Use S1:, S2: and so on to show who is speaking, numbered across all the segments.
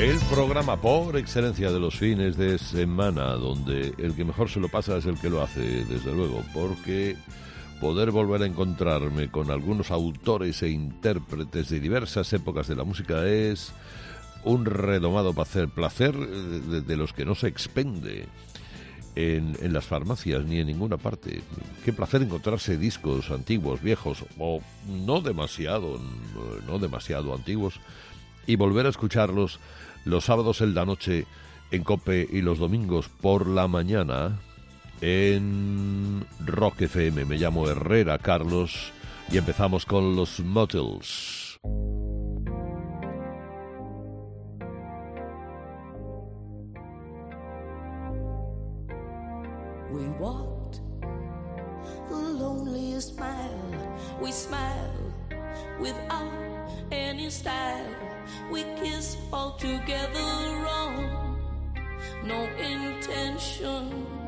S1: El programa por excelencia de los fines de semana, donde el que mejor se lo pasa es el que lo hace, desde luego, porque poder volver a encontrarme con algunos autores e intérpretes de diversas épocas de la música es un redomado placer, placer de los que no se expende en, en, las farmacias ni en ninguna parte. Qué placer encontrarse discos antiguos, viejos o no demasiado, no demasiado antiguos y volver a escucharlos los sábados en la noche en Cope y los domingos por la mañana en Rock FM. Me llamo Herrera Carlos y empezamos con los Motels.
S2: We walked the loneliest. We smiled without any style. We kissed all together wrong. No intention.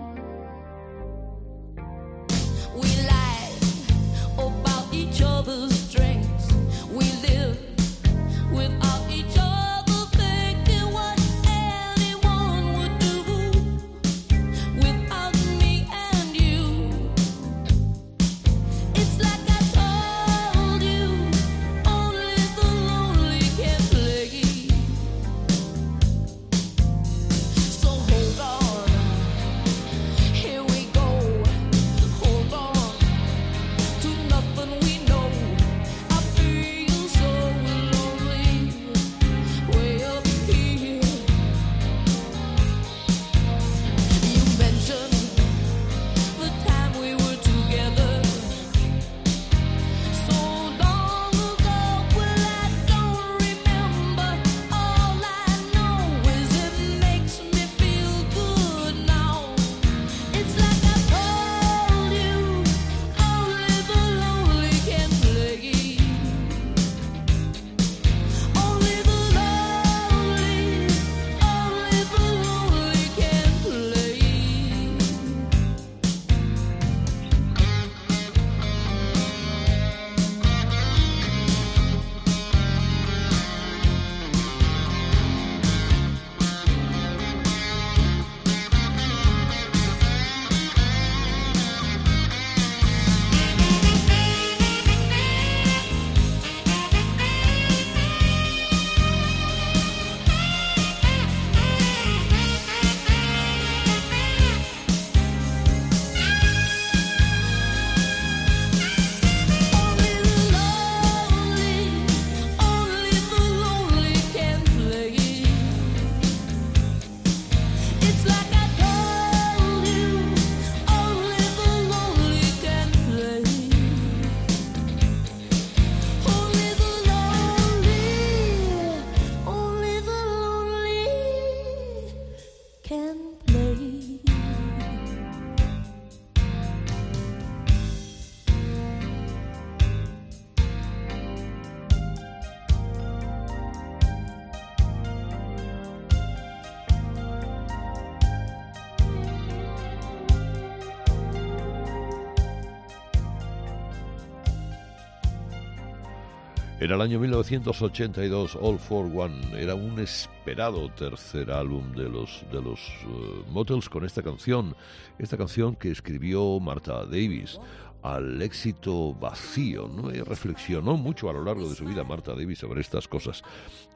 S1: Era el año 1982, All for One. Era un esperado tercer álbum de los, de los eh, Motels con esta canción. Esta canción que escribió Martha Davis al éxito vacío. ¿no? Y reflexionó mucho a lo largo de su vida Martha Davis sobre estas cosas.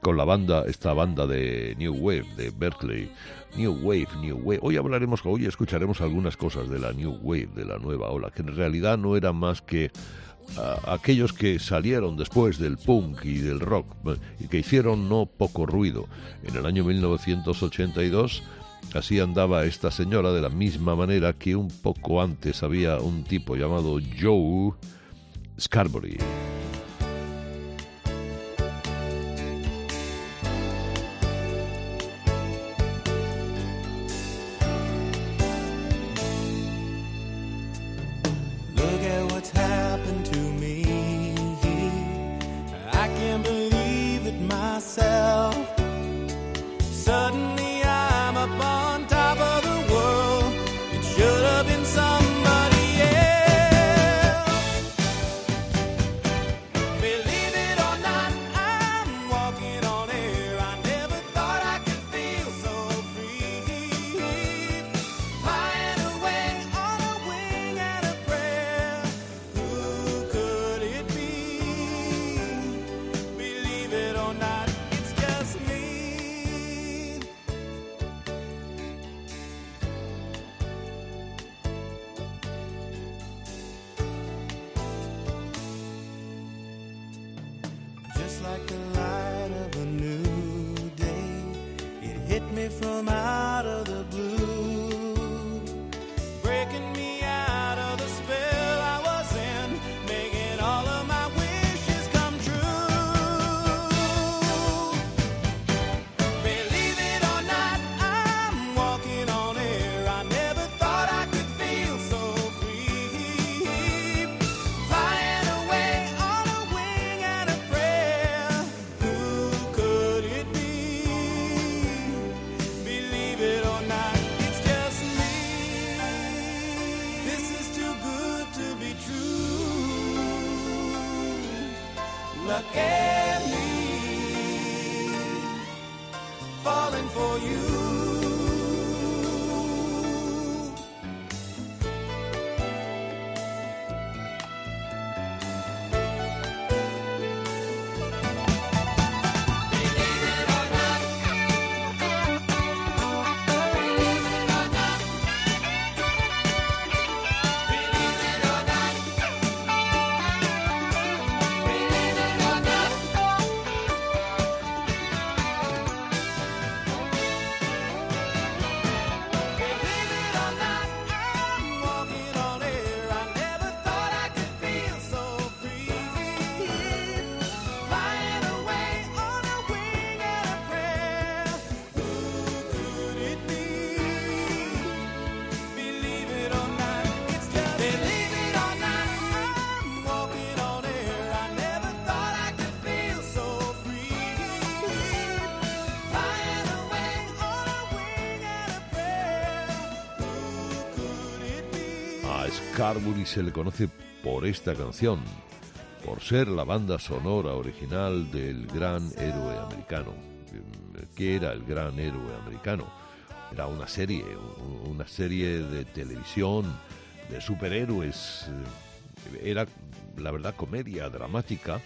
S1: Con la banda, esta banda de New Wave, de Berkeley. New Wave, New Wave. Hoy hablaremos, hoy escucharemos algunas cosas de la New Wave, de la nueva ola, que en realidad no era más que a aquellos que salieron después del punk y del rock eh, y que hicieron no poco ruido. En el año 1982 así andaba esta señora de la misma manera que un poco antes había un tipo llamado Joe Scarbury.
S3: A
S1: Scarbury se le conoce por esta canción, por ser la banda sonora original del gran héroe americano. ¿Qué era el gran héroe americano? Era una serie, una serie de televisión de superhéroes. Era, la verdad, comedia dramática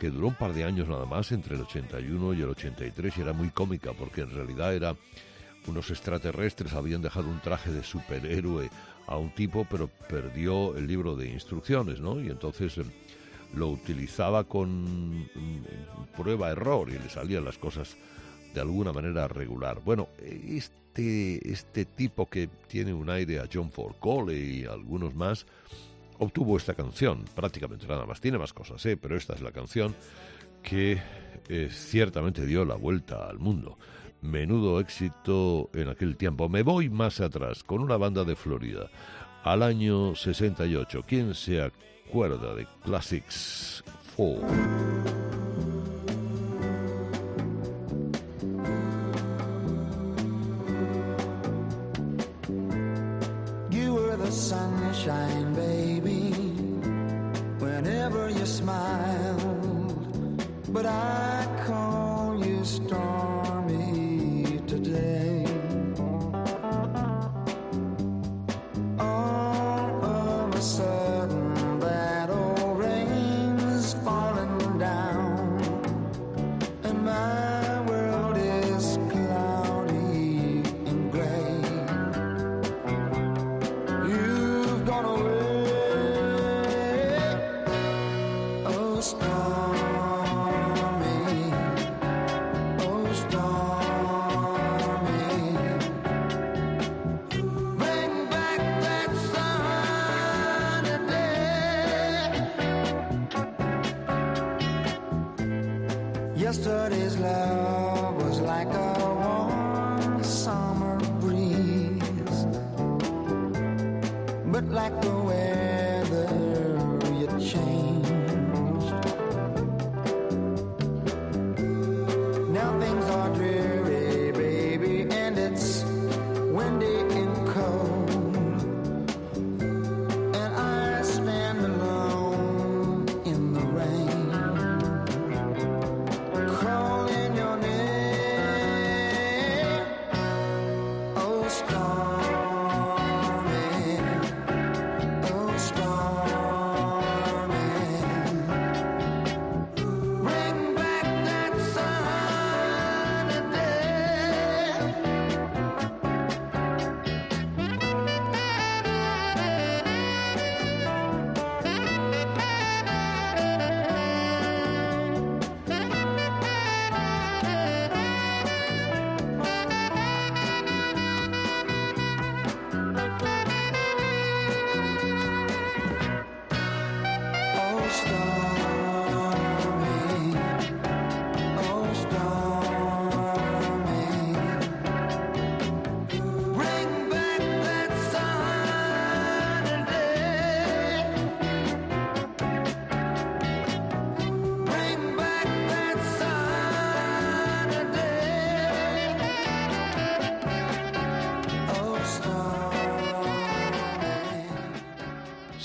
S1: que duró un par de años nada más, entre el 81 y el 83, y era muy cómica porque en realidad era unos extraterrestres habían dejado un traje de superhéroe a un tipo, pero perdió el libro de instrucciones, ¿no? Y entonces eh, lo utilizaba con mm, prueba-error y le salían las cosas de alguna manera regular. Bueno, este, este tipo que tiene un aire a John Ford Cole y algunos más, obtuvo esta canción, prácticamente nada más. Tiene más cosas, ¿eh? pero esta es la canción que eh, ciertamente dio la vuelta al mundo. Menudo éxito en aquel tiempo. Me voy más atrás, con una banda de Florida, al año 68. ¿Quién se acuerda de Classics 4?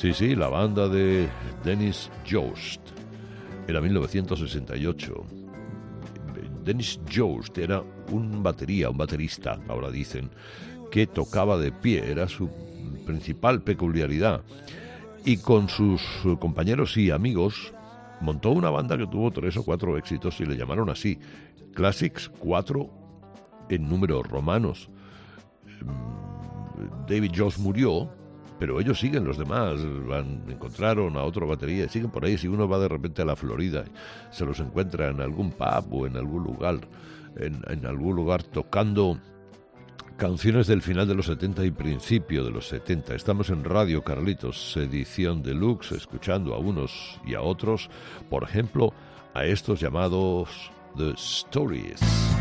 S1: Sí, sí, la banda de Dennis Jost. Era 1968. Dennis Jost era un batería, un baterista, ahora dicen, que tocaba de pie, era su principal peculiaridad. Y con sus compañeros y amigos montó una banda que tuvo tres o cuatro éxitos y le llamaron así, Classics 4 en números romanos. David Jones murió, pero ellos siguen, los demás van, encontraron a otro batería, y siguen por ahí. Si uno va de repente a la Florida, se los encuentra en algún pub o en algún lugar, en, algún lugar tocando canciones del final de los 70 y principio de los 70. Estamos en Radio Carlitos, edición deluxe, escuchando a unos y a otros, por ejemplo, a estos llamados The Stories.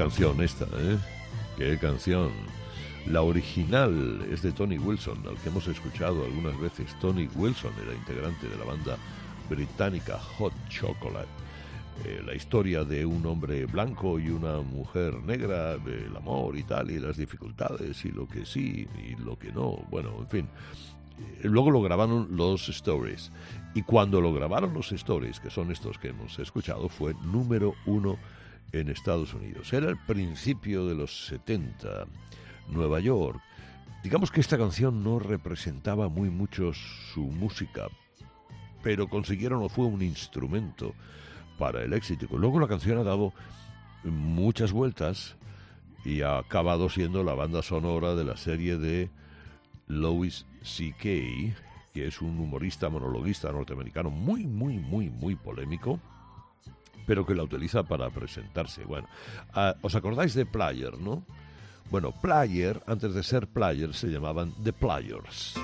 S1: Canción esta, ¿eh? Qué canción. La original es de Tony Wilson, al que hemos escuchado algunas veces. Tony Wilson era integrante de la banda británica Hot Chocolate. Eh, la historia de un hombre blanco y una mujer negra, el amor y tal, y las dificultades, y lo que sí y lo que no. Bueno, en fin. Eh, Luego lo grabaron los Stories. Y cuando lo grabaron los Stories, que son estos que hemos escuchado, fue número uno en Estados Unidos. Era el principio de los 70. Nueva York
S3: Digamos que esta canción no representaba muy mucho su música, pero consiguieron o fue un instrumento para el éxito. Luego la canción ha dado muchas vueltas y ha acabado siendo la banda sonora de la serie de Louis C.K., que es un humorista monologuista norteamericano muy, muy, muy, muy polémico, pero que la utiliza para presentarse. Bueno, ah, ¿os acordáis de Player, no? Bueno, Player, antes de ser Player, se llamaban The Players.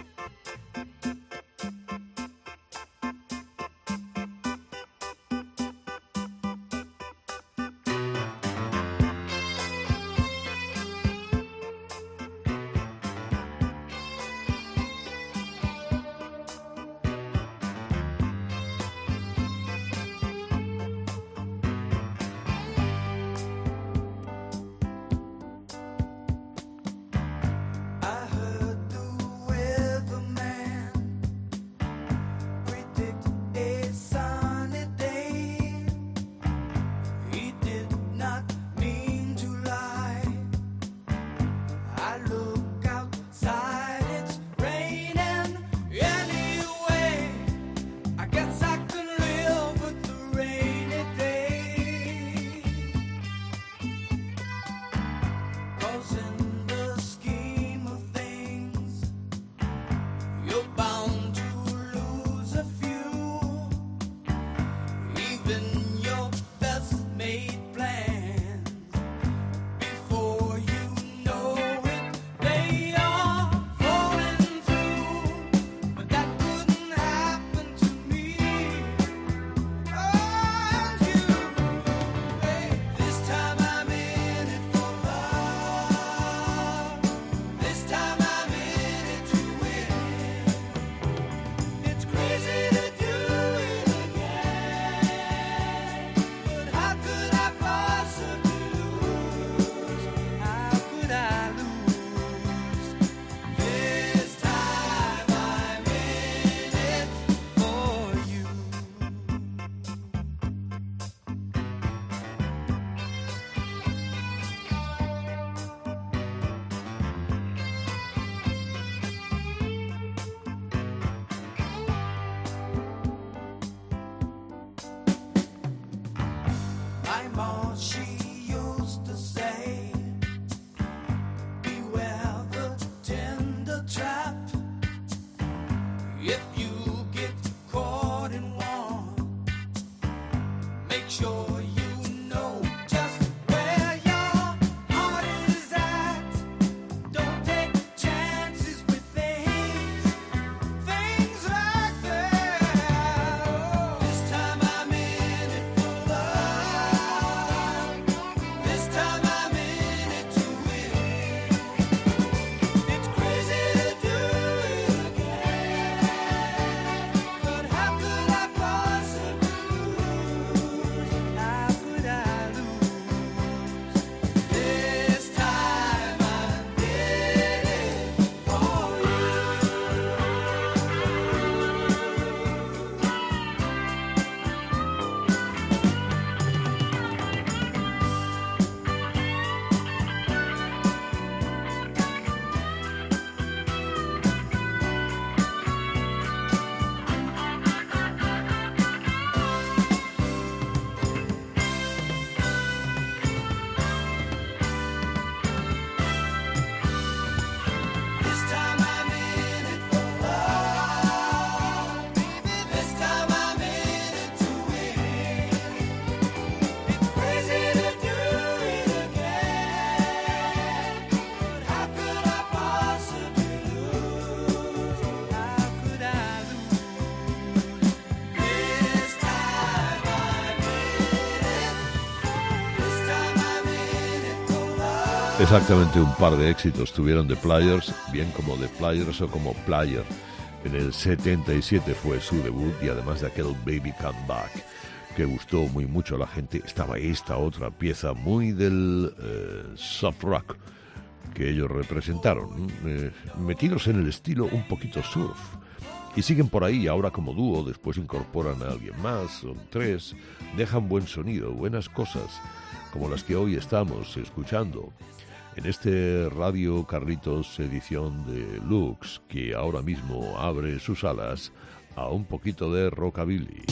S3: Exactamente un par de éxitos tuvieron The Players, bien como The Players o como Player. En el 77 fue su debut y además de aquel Baby Come Back que gustó muy mucho a la gente, estaba esta otra pieza muy del eh, soft rock que ellos representaron, eh, metidos en el estilo un poquito surf. Y siguen por ahí ahora como dúo, después incorporan a alguien más, son tres, dejan buen sonido, buenas cosas, como las que hoy estamos escuchando. En este Radio Carlitos edición de Lux, que ahora mismo abre sus alas a un poquito de rockabilly.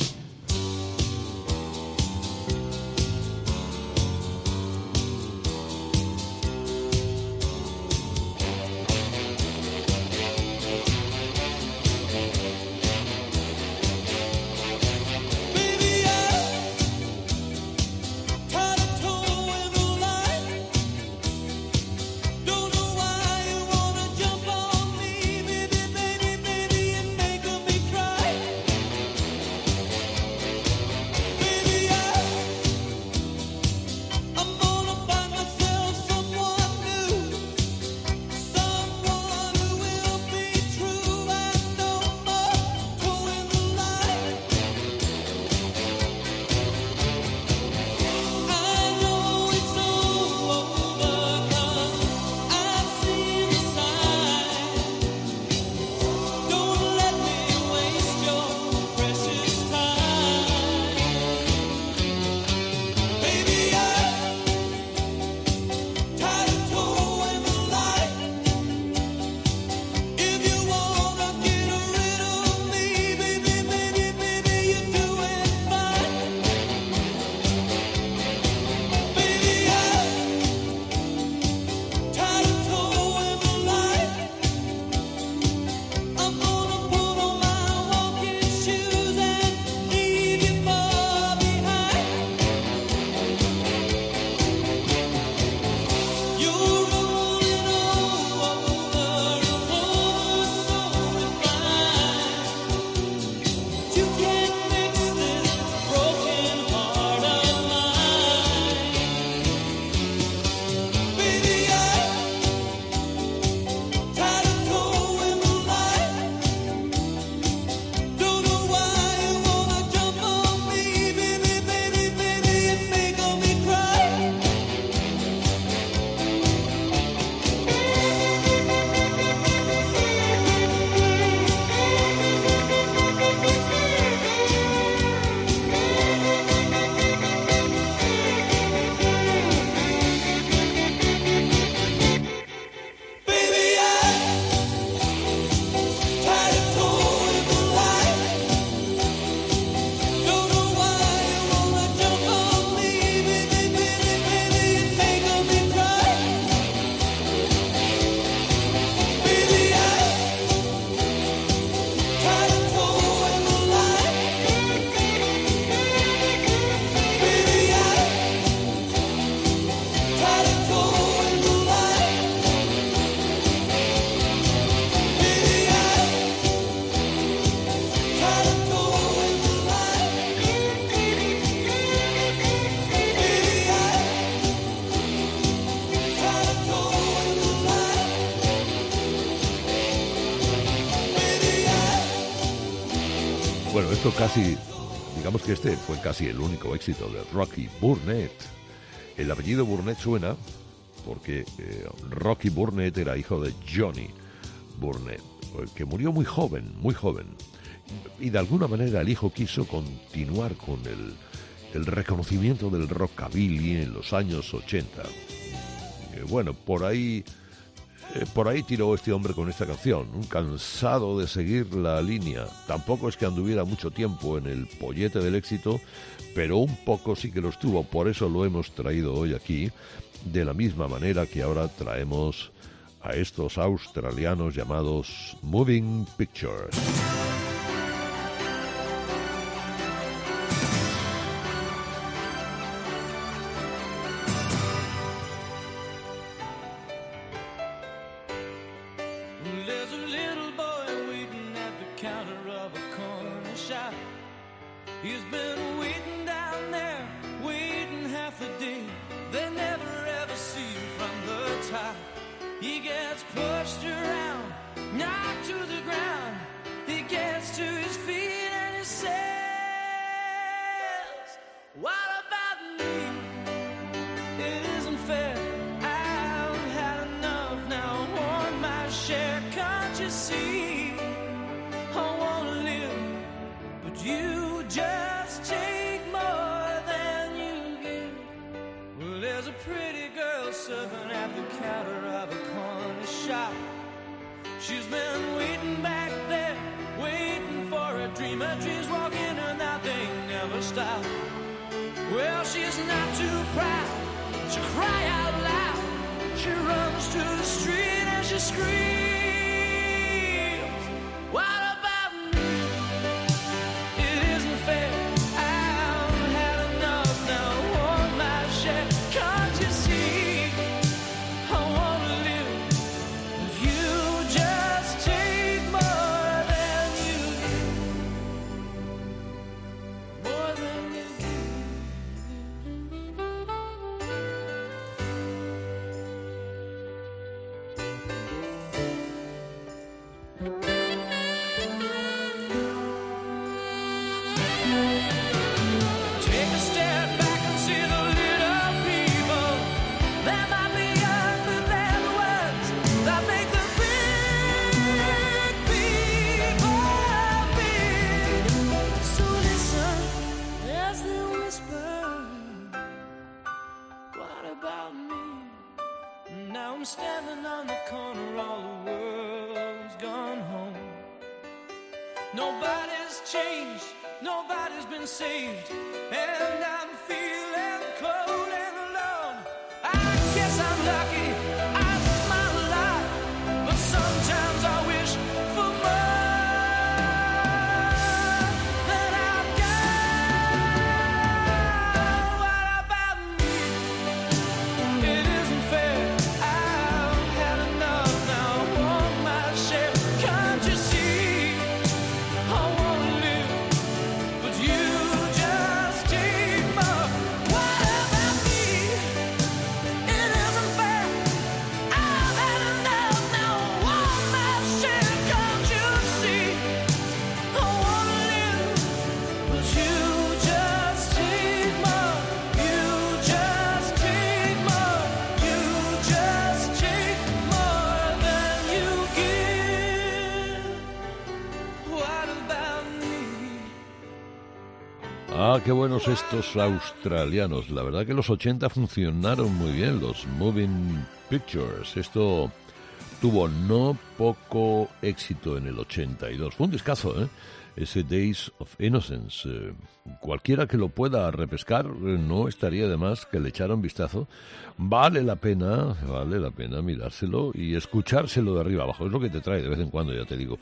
S3: casi, digamos que este fue casi el único éxito de Rocky Burnett. El apellido Burnett suena porque eh, Rocky Burnett era hijo de Johnny Burnett, eh, que murió muy joven, muy joven. Y de alguna manera el hijo quiso continuar con el, el reconocimiento del rockabilly en los años 80. Eh, bueno, por ahí eh, por ahí tiró este hombre con esta canción, cansado de seguir la línea. Tampoco es que anduviera mucho tiempo en el pollete del éxito, pero un poco sí que lo estuvo. Por eso lo hemos traído hoy aquí, de la misma manera que ahora traemos a estos australianos llamados Moving Pictures.
S1: Ah, qué buenos estos australianos. La verdad que los 80 funcionaron muy bien, los Moving Pictures. Esto tuvo no poco éxito en el 82. Fue un discazo, ¿eh? Ese Days of Innocence. Eh, cualquiera que lo pueda repescar, eh, no estaría de más que le echara un vistazo. Vale la pena, vale la pena mirárselo y escuchárselo de arriba abajo. Es lo que te trae de vez en cuando, ya te digo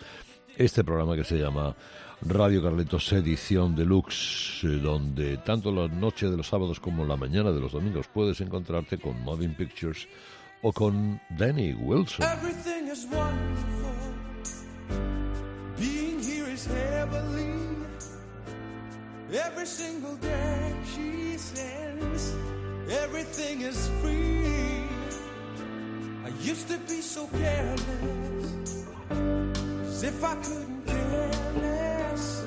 S1: este programa que se llama Radio Carletos Edición Deluxe, donde tanto la noche de los sábados como la mañana de los domingos puedes encontrarte con Moving Pictures o con Danny Wilson.
S3: Every single day she sends, everything is free. I used to be so careless. As if I couldn't care less.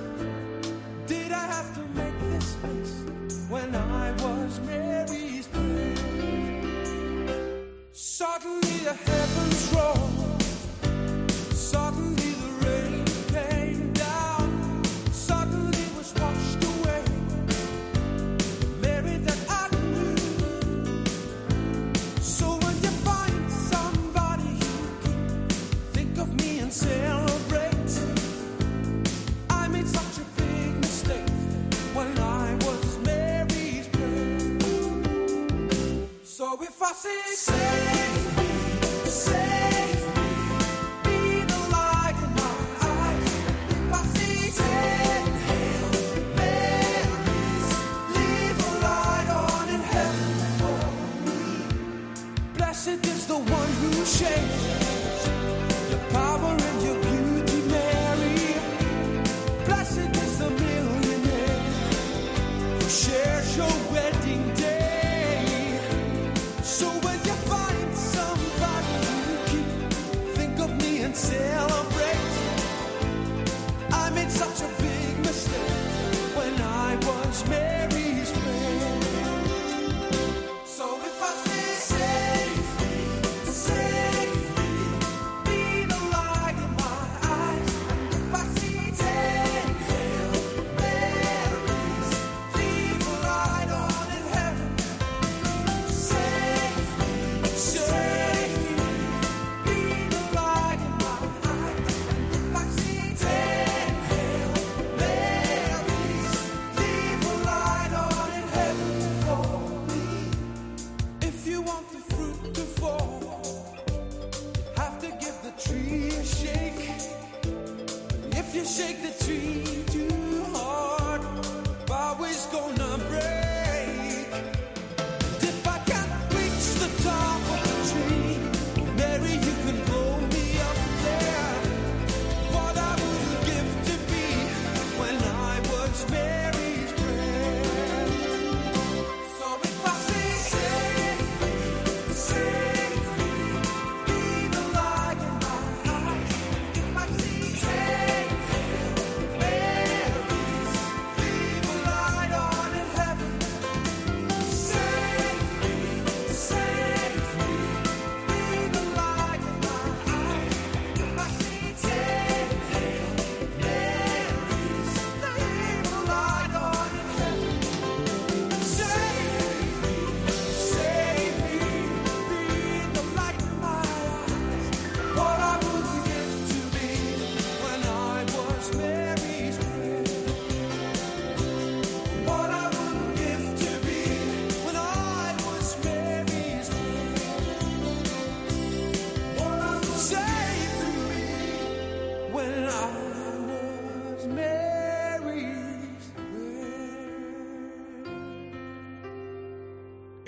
S3: Did I have to make this mess when I was Mary's friend? Suddenly the heavens. So if I say, say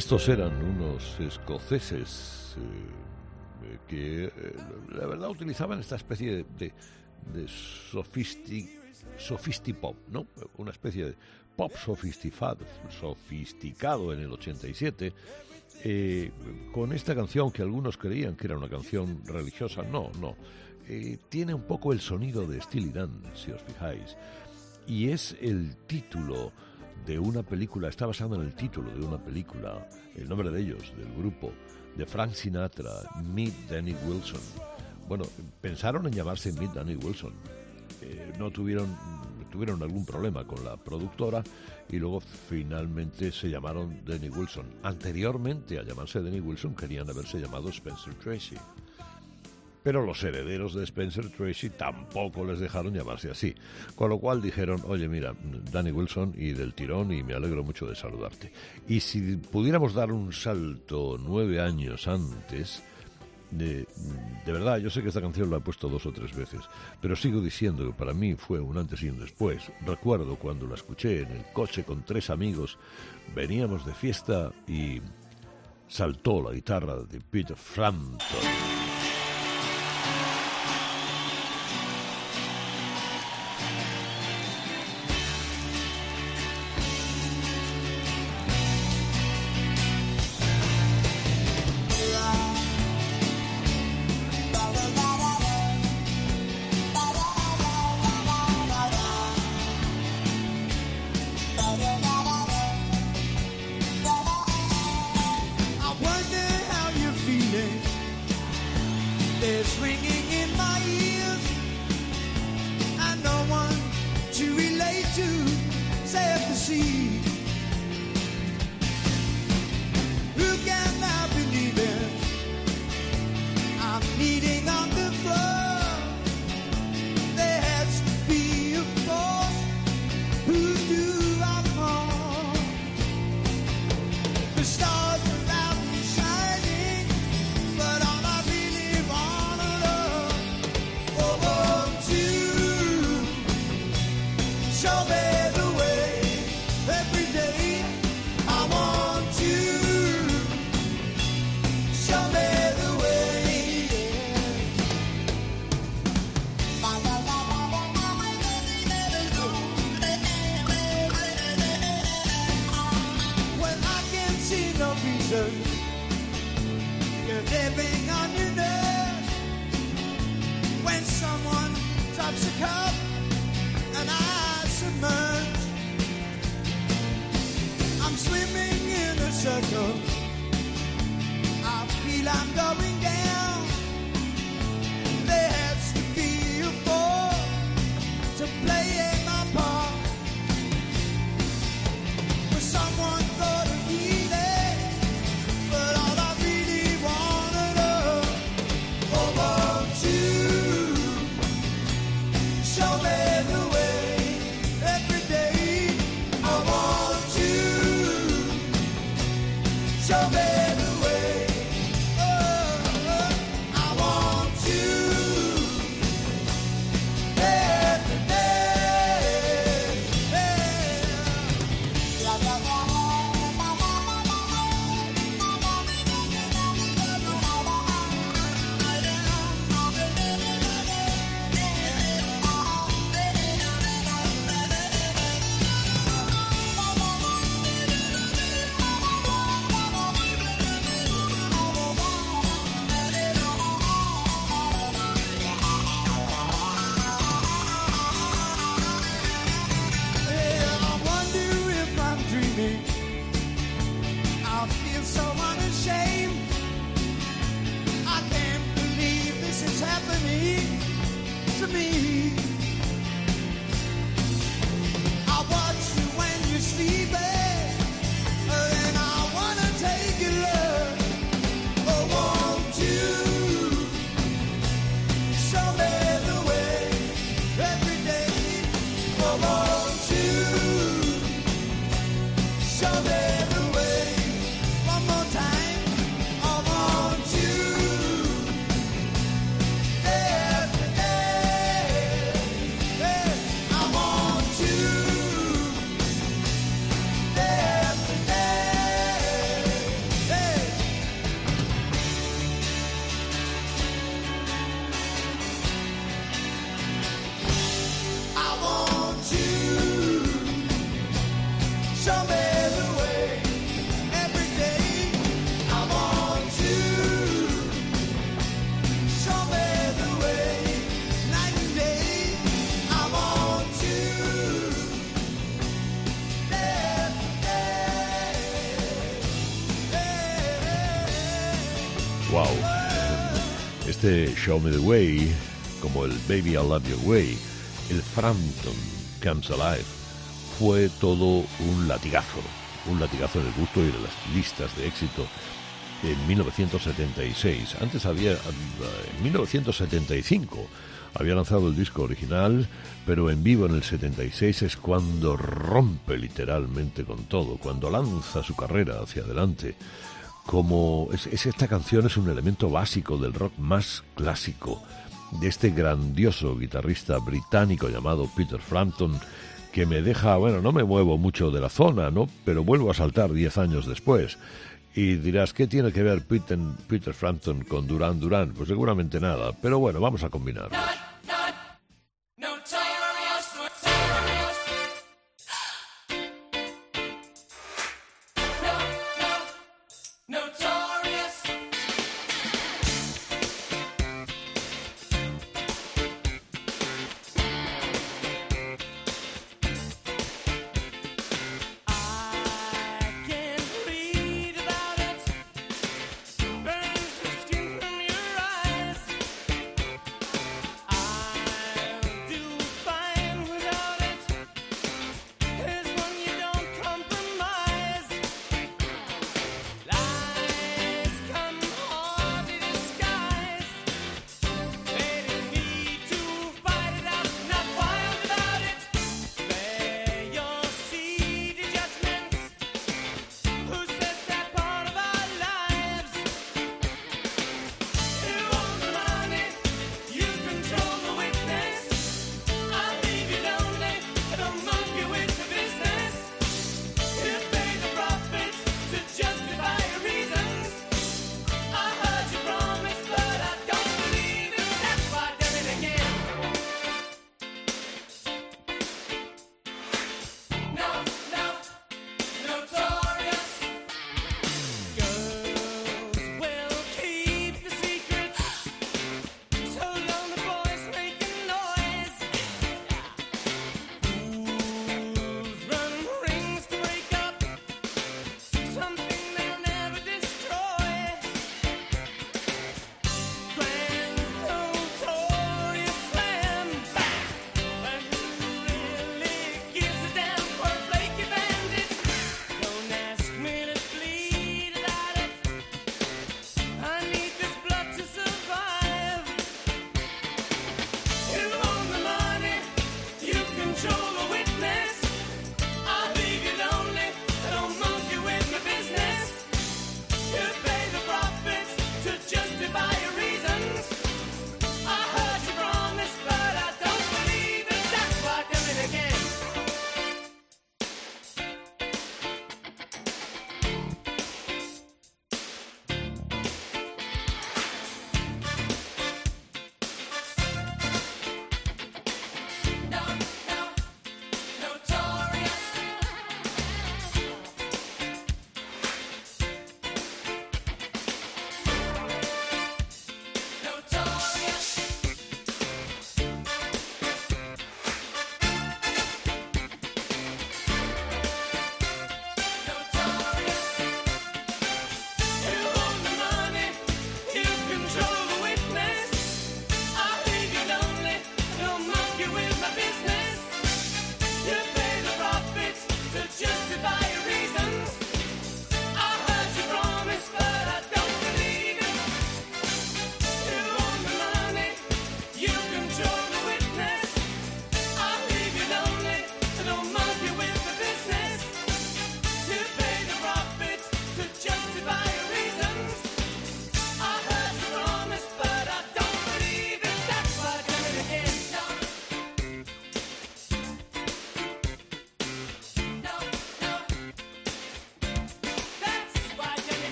S1: Estos eran unos escoceses eh, que, eh, la verdad, utilizaban esta especie de, de, ¿no? Una especie de pop sofisticado, sofisticado en el 87, eh, con esta canción que algunos creían que era una canción religiosa. No, no. Eh, tiene un poco el sonido de Steely Dan, si os fijáis. Y es el título de una película, está basado en el título de una película, el nombre de ellos, del grupo, de Frank Sinatra, Meet Danny Wilson. Bueno, pensaron en llamarse Meet Danny Wilson. Eh, no tuvieron, tuvieron algún problema con la productora y luego finalmente se llamaron Danny Wilson. Anteriormente a llamarse Danny Wilson querían haberse llamado Spencer Tracy. Pero los herederos de Spencer Tracy tampoco les dejaron llamarse así. Con lo cual dijeron, oye, mira, Danny Wilson y del tirón y me alegro mucho de saludarte. Y si pudiéramos dar un salto nueve años antes, de, de verdad, yo sé que esta canción la he puesto dos o tres veces, pero sigo diciendo que para mí fue un antes y un después. Recuerdo cuando la escuché en el coche con tres amigos, veníamos de fiesta y saltó la guitarra de Peter Frampton.
S3: Show Me the Way,
S1: como el Baby I Love Your Way, el Frampton Comes Alive, fue todo un latigazo. Un latigazo en el gusto y de las listas de éxito en 1976. Antes había, en 1975, había lanzado el disco original, pero en vivo en el 76 es cuando rompe literalmente con todo, cuando lanza su carrera hacia adelante. Como es, es- esta canción es un elemento básico del rock más clásico de este grandioso guitarrista británico llamado Peter Frampton, que me deja, bueno, no me muevo mucho de la zona, ¿no? Pero vuelvo a saltar 10 años después. Y dirás, ¿qué tiene que ver Peter, Peter Frampton con Duran Duran? Pues seguramente nada, pero bueno, vamos a combinar.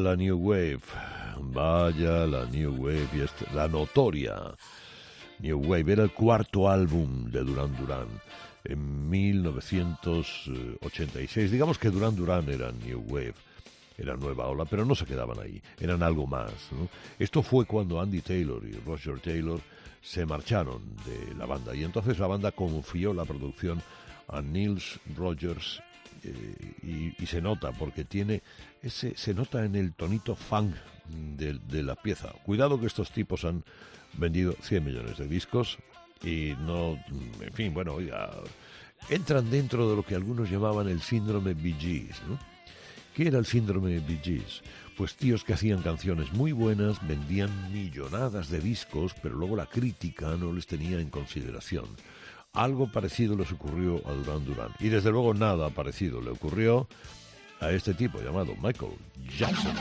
S1: La New Wave. Vaya la New Wave y esta- la notoria New Wave. Era el cuarto álbum de Duran Duran en 1986. Digamos que Duran Duran era New Wave. Era nueva ola, pero no se quedaban ahí, eran algo más. Esto fue cuando Andy Taylor y Roger Taylor se marcharon de la banda y entonces la banda confió la producción a Nils Rogers eh, y se nota porque tiene ese se nota en el tonito funk de, la pieza. Cuidado que estos tipos han vendido 100 millones de discos y no, en fin, bueno, oiga, entran dentro de lo que algunos llamaban el síndrome Bee. ¿Qué era el síndrome de? Pues tíos que hacían canciones muy buenas, vendían millonadas de discos, pero luego la crítica no les tenía en consideración. Algo parecido les ocurrió a Duran Duran. Y desde luego nada parecido le ocurrió a este tipo llamado Michael Jackson.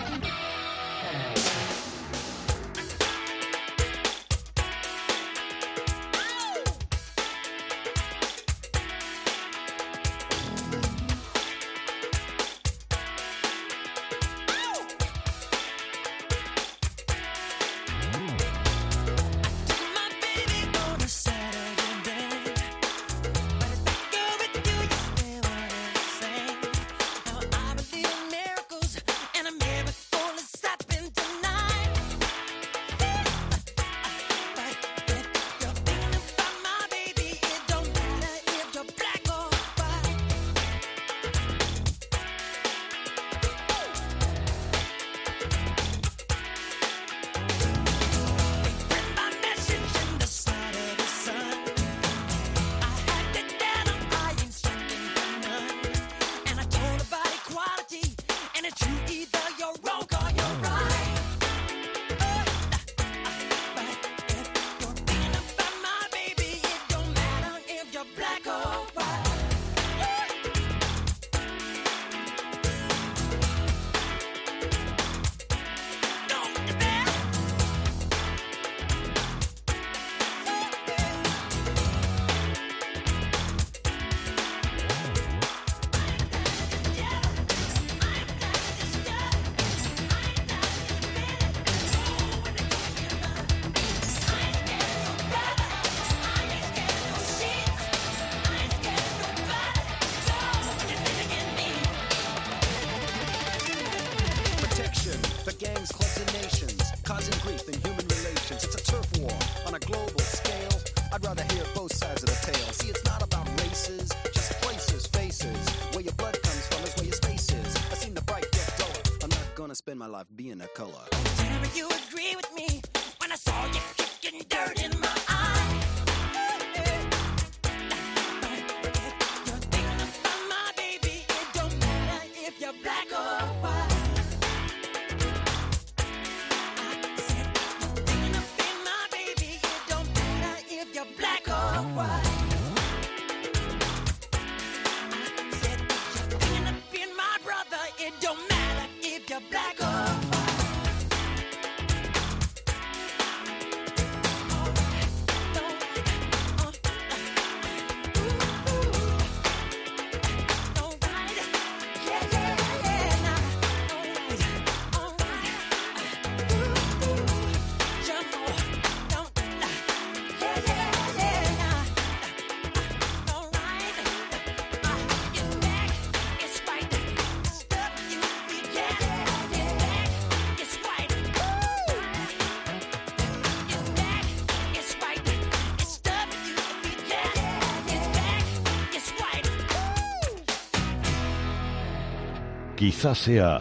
S1: Quizás sea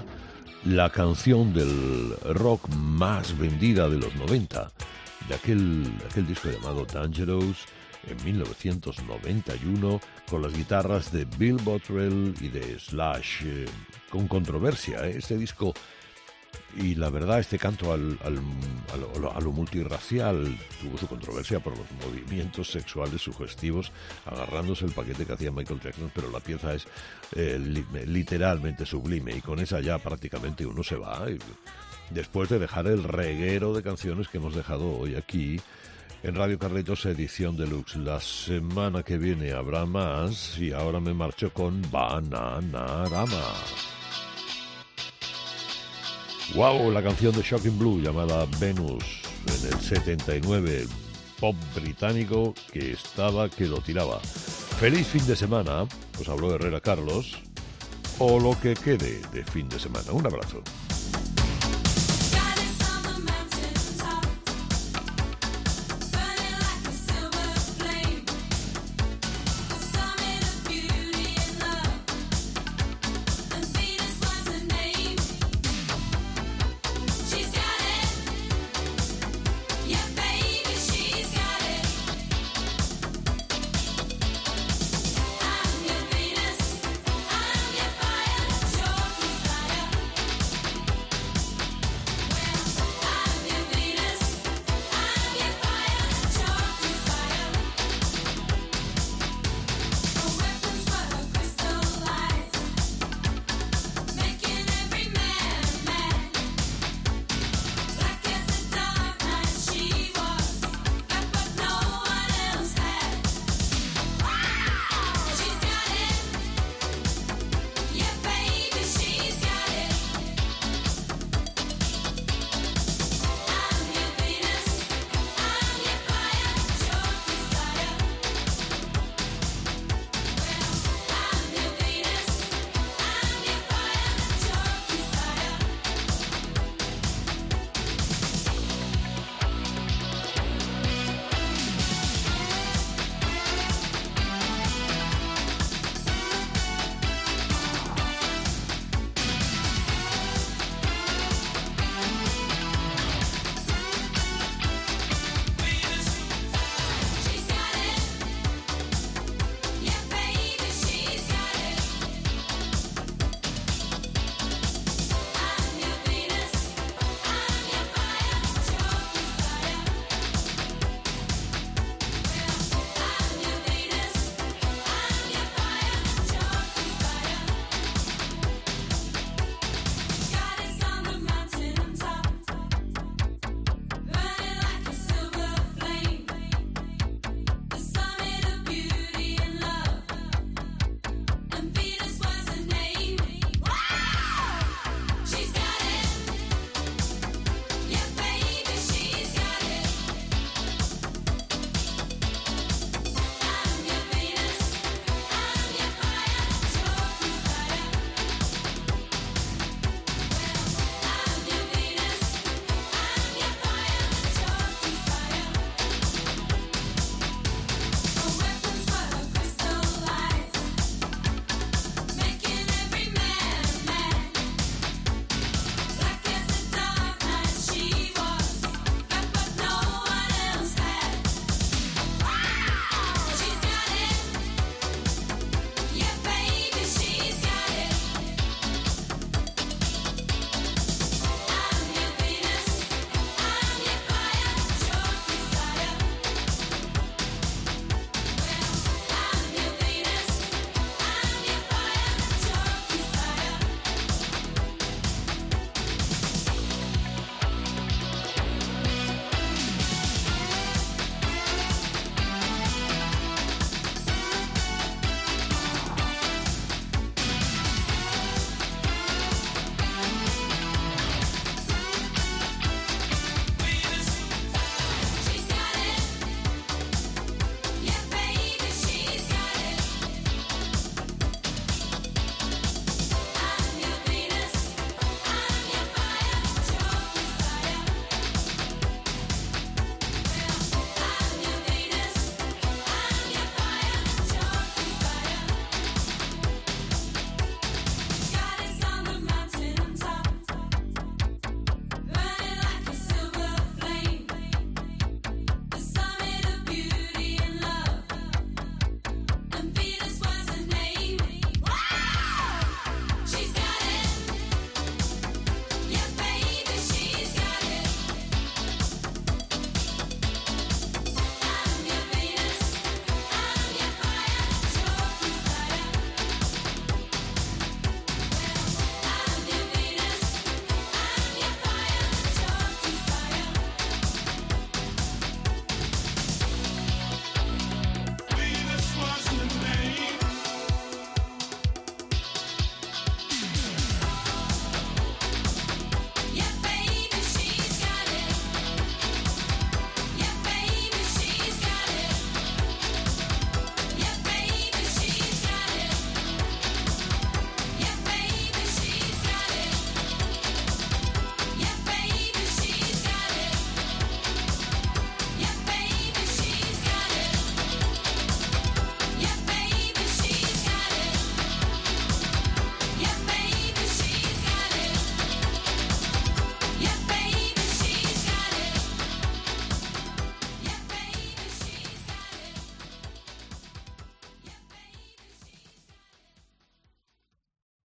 S1: la canción del rock más vendida de los 90, de aquel, aquel disco llamado Dangerous en 1991, con las guitarras de Bill Bottrell y de Slash, eh, con controversia. ¿eh? Este disco y la verdad, este canto al, al- a, lo, a multirracial tuvo su controversia por los movimientos sexuales sugestivos, agarrándose el paquete que hacía Michael Jackson, pero la pieza es eh, li- literalmente sublime y con esa ya prácticamente uno se va. y después de dejar el reguero de canciones que hemos dejado hoy aquí en Radio Carlitos edición deluxe. La semana que viene habrá más y ahora me marcho con Bananarama. Wow, la canción de Shocking Blue llamada Venus en el 79, pop británico que estaba que lo tiraba. Feliz fin de semana, os habló Herrera Carlos, o lo que quede de fin de semana. Un abrazo.